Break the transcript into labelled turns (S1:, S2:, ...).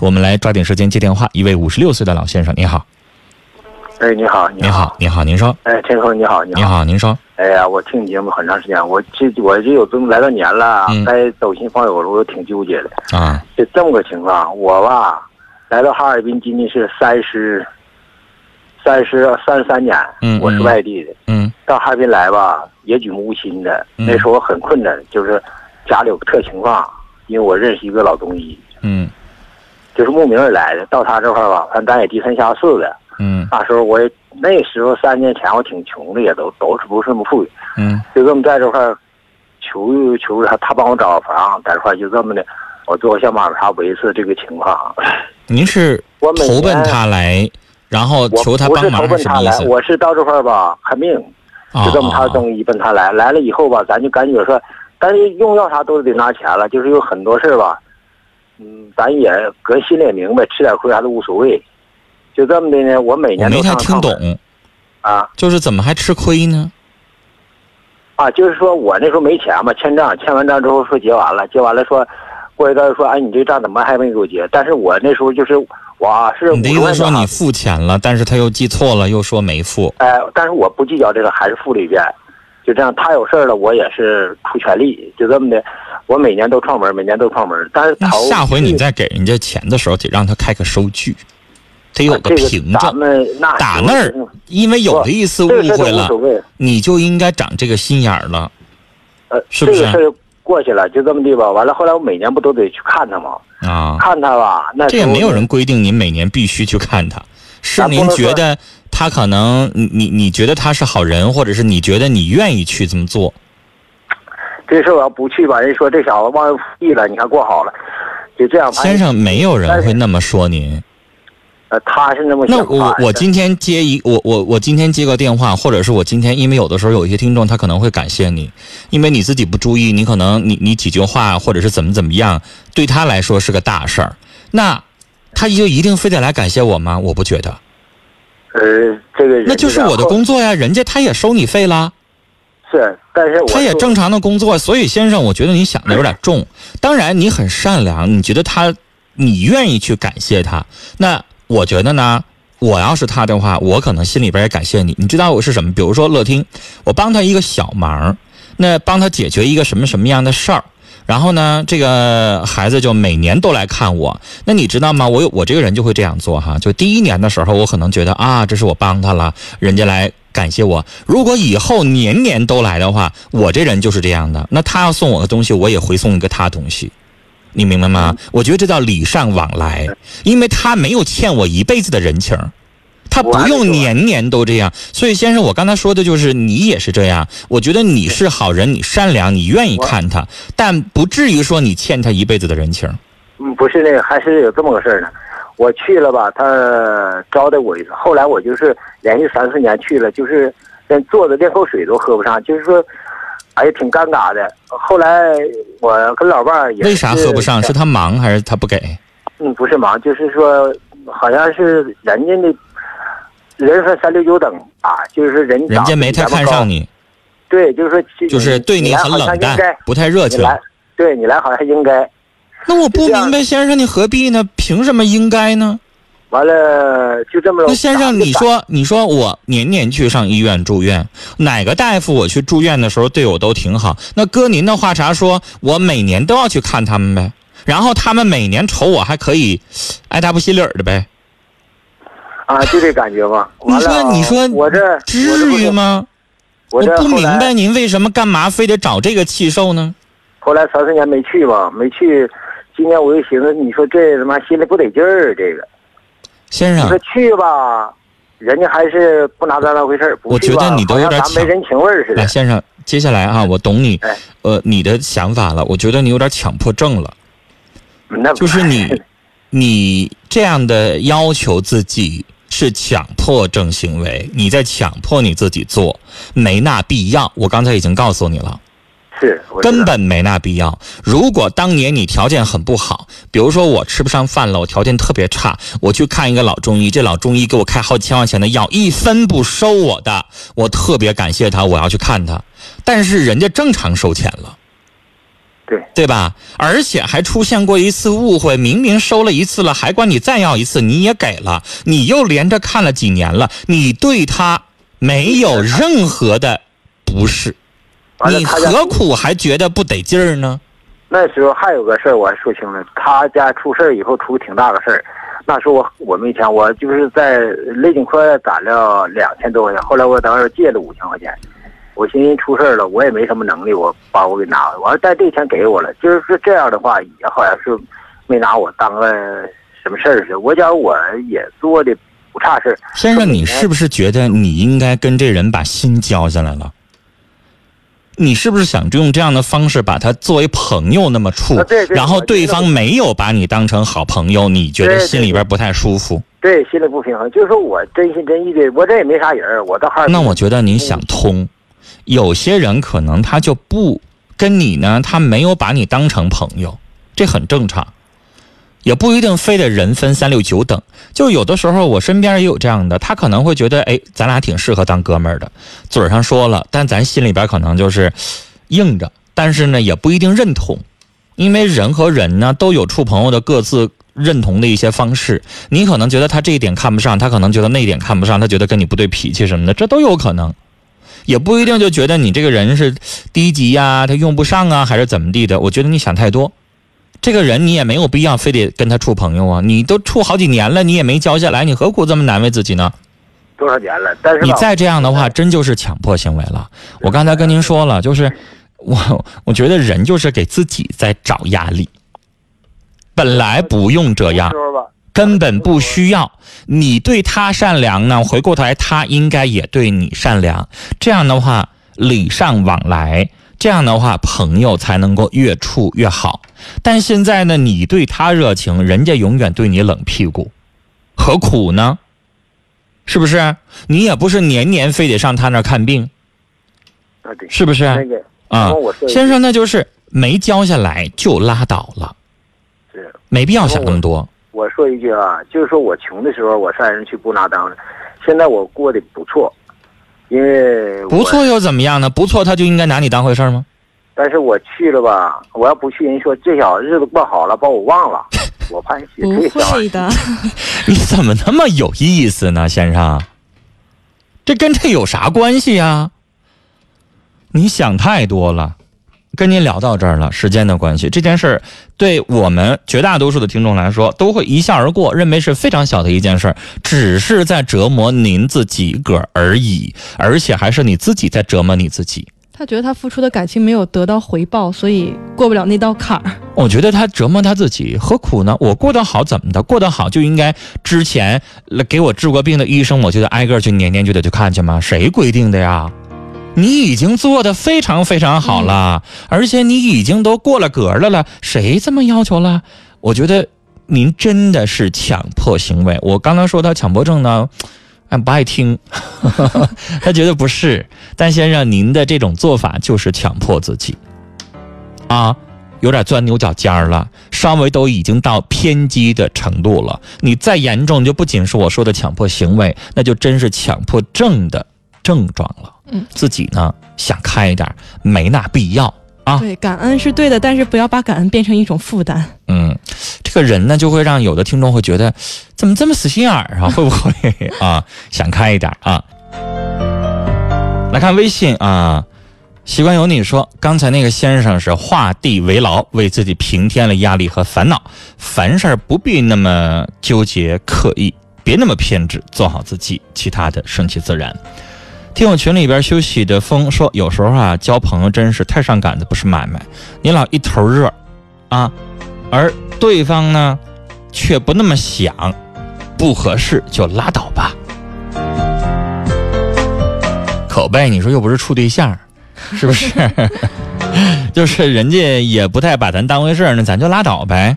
S1: 我们来抓紧时间接电话。一位五十六岁的老先生，你好。
S2: 哎，你好，
S1: 你好，你好，您说。
S2: 哎，陈峰，你好，你好，
S1: 你好，您说。
S2: 哎呀，我听你节目很长时间，我这我这有这么来到年了，该走亲访友了，我挺纠结的。
S1: 啊，
S2: 就这么个情况，我吧，来到哈尔滨今年是三十，三十三十三年，
S1: 嗯，
S2: 我是外地的，
S1: 嗯，
S2: 到哈尔滨来吧，也举目无亲的，那时候我很困难，就是家里有个特情况，因为我认识一个老中医，
S1: 嗯，
S2: 就是慕名而来的，到他这块吧，反正咱也低三下四的。
S1: 嗯，
S2: 那时候我也那时候三年前我挺穷的，也都都是不是那么富裕。
S1: 嗯，
S2: 就这么在这块求求他，他帮我找个房，在这块就这么的，我做个小买卖啥维持这个情况。
S1: 您是
S2: 我
S1: 投奔他来，然后求他帮忙
S2: 是什么意思？我是到这块吧看病，就这么他东西奔他来，来了以后吧，咱就感觉说，但是用药啥都得拿钱了，就是有很多事儿吧，嗯，咱也搁心里也明白，吃点亏啥都无所谓。就这么的呢，我每年
S1: 都没太听懂，
S2: 啊，
S1: 就是怎么还吃亏呢？
S2: 啊，就是说我那时候没钱嘛，欠账，欠完账之后说结完了，结完了说，过一段说，哎，你这账怎么还没给我结？但是我那时候就是我是
S1: 你的意思说你付钱了，但是他又记错了，又说没付。
S2: 哎，但是我不计较这个，还是付了一遍，就这样，他有事了，我也是出全力，就这么的，我每年都串门，每年都串门，但是
S1: 下回你再给人家钱的时候，得让他开个收据。得有个凭证，打那儿，因为有的一次误会了，你就应该长这个心眼儿了，
S2: 呃，
S1: 是不是？
S2: 这个事过去了，就这么地吧。完了，后来我每年不都得去看他吗？
S1: 啊，
S2: 看他吧，那
S1: 这也没有人规定您每年必须去看他，是您觉得他可能你你你觉得他是好人，或者是你觉得你愿意去这么做？
S2: 这事我要不去吧，人说这小子忘恩负义了，你看过好了，就这样。
S1: 先生，没有人会那么说您。
S2: 呃，他是那么想
S1: 那我我今天接一我我我今天接个电话，或者是我今天因为有的时候有一些听众他可能会感谢你，因为你自己不注意，你可能你你几句话或者是怎么怎么样，对他来说是个大事儿，那他就一定非得来感谢我吗？我不觉得。
S2: 呃，这个
S1: 那就是我的工作呀，人家他也收你费啦。
S2: 是，但是
S1: 他也正常的工作，所以先生，我觉得你想的有点重。当然你很善良，你觉得他你愿意去感谢他，那。我觉得呢，我要是他的话，我可能心里边也感谢你。你知道我是什么？比如说乐听，我帮他一个小忙，那帮他解决一个什么什么样的事儿，然后呢，这个孩子就每年都来看我。那你知道吗？我有我这个人就会这样做哈。就第一年的时候，我可能觉得啊，这是我帮他了，人家来感谢我。如果以后年年都来的话，我这人就是这样的。那他要送我个东西，我也回送一个他东西。你明白吗？我觉得这叫礼尚往来，因为他没有欠我一辈子的人情，他不用年年都这样。所以，先生，我刚才说的就是你也是这样。我觉得你是好人，你善良，你愿意看他，但不至于说你欠他一辈子的人情。
S2: 嗯，不是那个，还是有这么个事儿呢。我去了吧，他招待我一次，后来我就是连续三四年去了，就是连坐着连口水都喝不上，就是说。哎呀，挺尴尬的。后来我跟老伴儿也
S1: 为啥喝不上？是他忙还是他不给？
S2: 嗯，不是忙，就是说，好像是人家的，人分三六九等啊，就是人
S1: 人家没太看上你。
S2: 对，就是说，
S1: 就是对你很冷淡，不太热情。
S2: 对你来好像应该。
S1: 那我不明白，先生，你何必呢？凭什么应该呢？
S2: 完了，就这么。
S1: 那先生，你说，你说我年年去上医院住院，哪个大夫我去住院的时候对我都挺好。那搁您的话茬说，我每年都要去看他们呗，然后他们每年瞅我还可以爱搭不理的呗。
S2: 啊，就这感觉吧。
S1: 你说，你说，
S2: 我这
S1: 至于吗？我不明白您为什么干嘛非得找这个气受呢？
S2: 后来三四年没去吧，没去，今年我就寻思，你说这他妈心里不得劲儿，这个。
S1: 先生，
S2: 说去吧，人家还是不拿咱当回事儿。
S1: 我觉得你都有点
S2: 没人情味似的。
S1: 来，先生，接下来啊，我懂你，呃，你的想法了。我觉得你有点强迫症了。
S2: 那
S1: 就是你，你这样的要求自己是强迫症行为，你在强迫你自己做，没那必要。我刚才已经告诉你了。
S2: 是，
S1: 根本没那必要。如果当年你条件很不好，比如说我吃不上饭了，我条件特别差，我去看一个老中医，这老中医给我开好几千块钱的药，一分不收我的，我特别感谢他，我要去看他。但是人家正常收钱了，
S2: 对
S1: 对吧？而且还出现过一次误会，明明收了一次了，还管你再要一次，你也给了，你又连着看了几年了，你对他没有任何的不是，你何苦还觉得不得劲儿呢？
S2: 那时候还有个事儿，我还说清了，他家出事儿以后出挺大个事儿，那时候我我没钱，我就是在雷景科攒了两千多块钱，后来我当时借了五千块钱。我寻思出事了，我也没什么能力，我把我给拿了。完了，但这钱给我了，就是说这样的话，也好像是没拿我当个什么事儿似的。我讲我也做的不差事儿
S1: 先生，你是不是觉得你应该跟这人把心交下来了？你是不是想用这样的方式把他作为朋友那么处？然后对方没有把你当成好朋友，你觉得心里边不太舒服？
S2: 对，心里不平衡。就是说我真心真意的，我这也没啥人我到哈。
S1: 那我觉得你想通。有些人可能他就不跟你呢，他没有把你当成朋友，这很正常，也不一定非得人分三六九等。就有的时候我身边也有这样的，他可能会觉得，哎，咱俩挺适合当哥们儿的，嘴上说了，但咱心里边可能就是硬着，但是呢也不一定认同，因为人和人呢都有处朋友的各自认同的一些方式。你可能觉得他这一点看不上，他可能觉得那一点看不上，他觉得跟你不对脾气什么的，这都有可能。也不一定就觉得你这个人是低级呀，他用不上啊，还是怎么地的？我觉得你想太多。这个人你也没有必要非得跟他处朋友啊，你都处好几年了，你也没交下来，你何苦这么难为自己呢？
S2: 多少年了？但是
S1: 你再这样的话，真就是强迫行为了。我刚才跟您说了，就是我我觉得人就是给自己在找压力，本来不用这样。根本不需要你对他善良呢，回过头来他应该也对你善良。这样的话，礼尚往来，这样的话朋友才能够越处越好。但现在呢，你对他热情，人家永远对你冷屁股，何苦呢？是不是？你也不是年年非得上他那儿看病，是不是？啊，先生，那就是没交下来就拉倒了，没必要想那么多。
S2: 我说一句啊，就是说我穷的时候，我上人去不拿当的。现在我过得不错，因为
S1: 不错又怎么样呢？不错他就应该拿你当回事吗？
S2: 但是我去了吧，我要不去，人说这小子日子过好了，把我忘了。我怕你
S3: 不会的，
S1: 你怎么那么有意思呢，先生？这跟这有啥关系呀？你想太多了。跟您聊到这儿了，时间的关系，这件事儿对我们绝大多数的听众来说，都会一笑而过，认为是非常小的一件事儿，只是在折磨您自己个儿而已，而且还是你自己在折磨你自己。
S3: 他觉得他付出的感情没有得到回报，所以过不了那道坎儿。
S1: 我觉得他折磨他自己，何苦呢？我过得好怎么的？过得好就应该之前给我治过病的医生，我就得挨个去年年就得去看去吗？谁规定的呀？你已经做的非常非常好了，而且你已经都过了格了了，谁这么要求了？我觉得您真的是强迫行为。我刚刚说到强迫症呢，俺不爱听，他觉得不是。但先生，您的这种做法就是强迫自己，啊，有点钻牛角尖儿了，稍微都已经到偏激的程度了。你再严重，就不仅是我说的强迫行为，那就真是强迫症的症状了。嗯，自己呢想开一点，没那必要啊。
S3: 对，感恩是对的，但是不要把感恩变成一种负担。
S1: 嗯，这个人呢，就会让有的听众会觉得，怎么这么死心眼儿啊？会不会啊？想开一点啊？来看微信啊，习惯有你说，刚才那个先生是画地为牢，为自己平添了压力和烦恼。凡事不必那么纠结刻意，别那么偏执，做好自己，其他的顺其自然。听我群里边休息的风说，有时候啊，交朋友真是太上赶的不是买卖。你老一头热，啊，而对方呢，却不那么想，不合适就拉倒吧。口碑，你说又不是处对象，是不是？就是人家也不太把咱当回事儿，那咱就拉倒呗。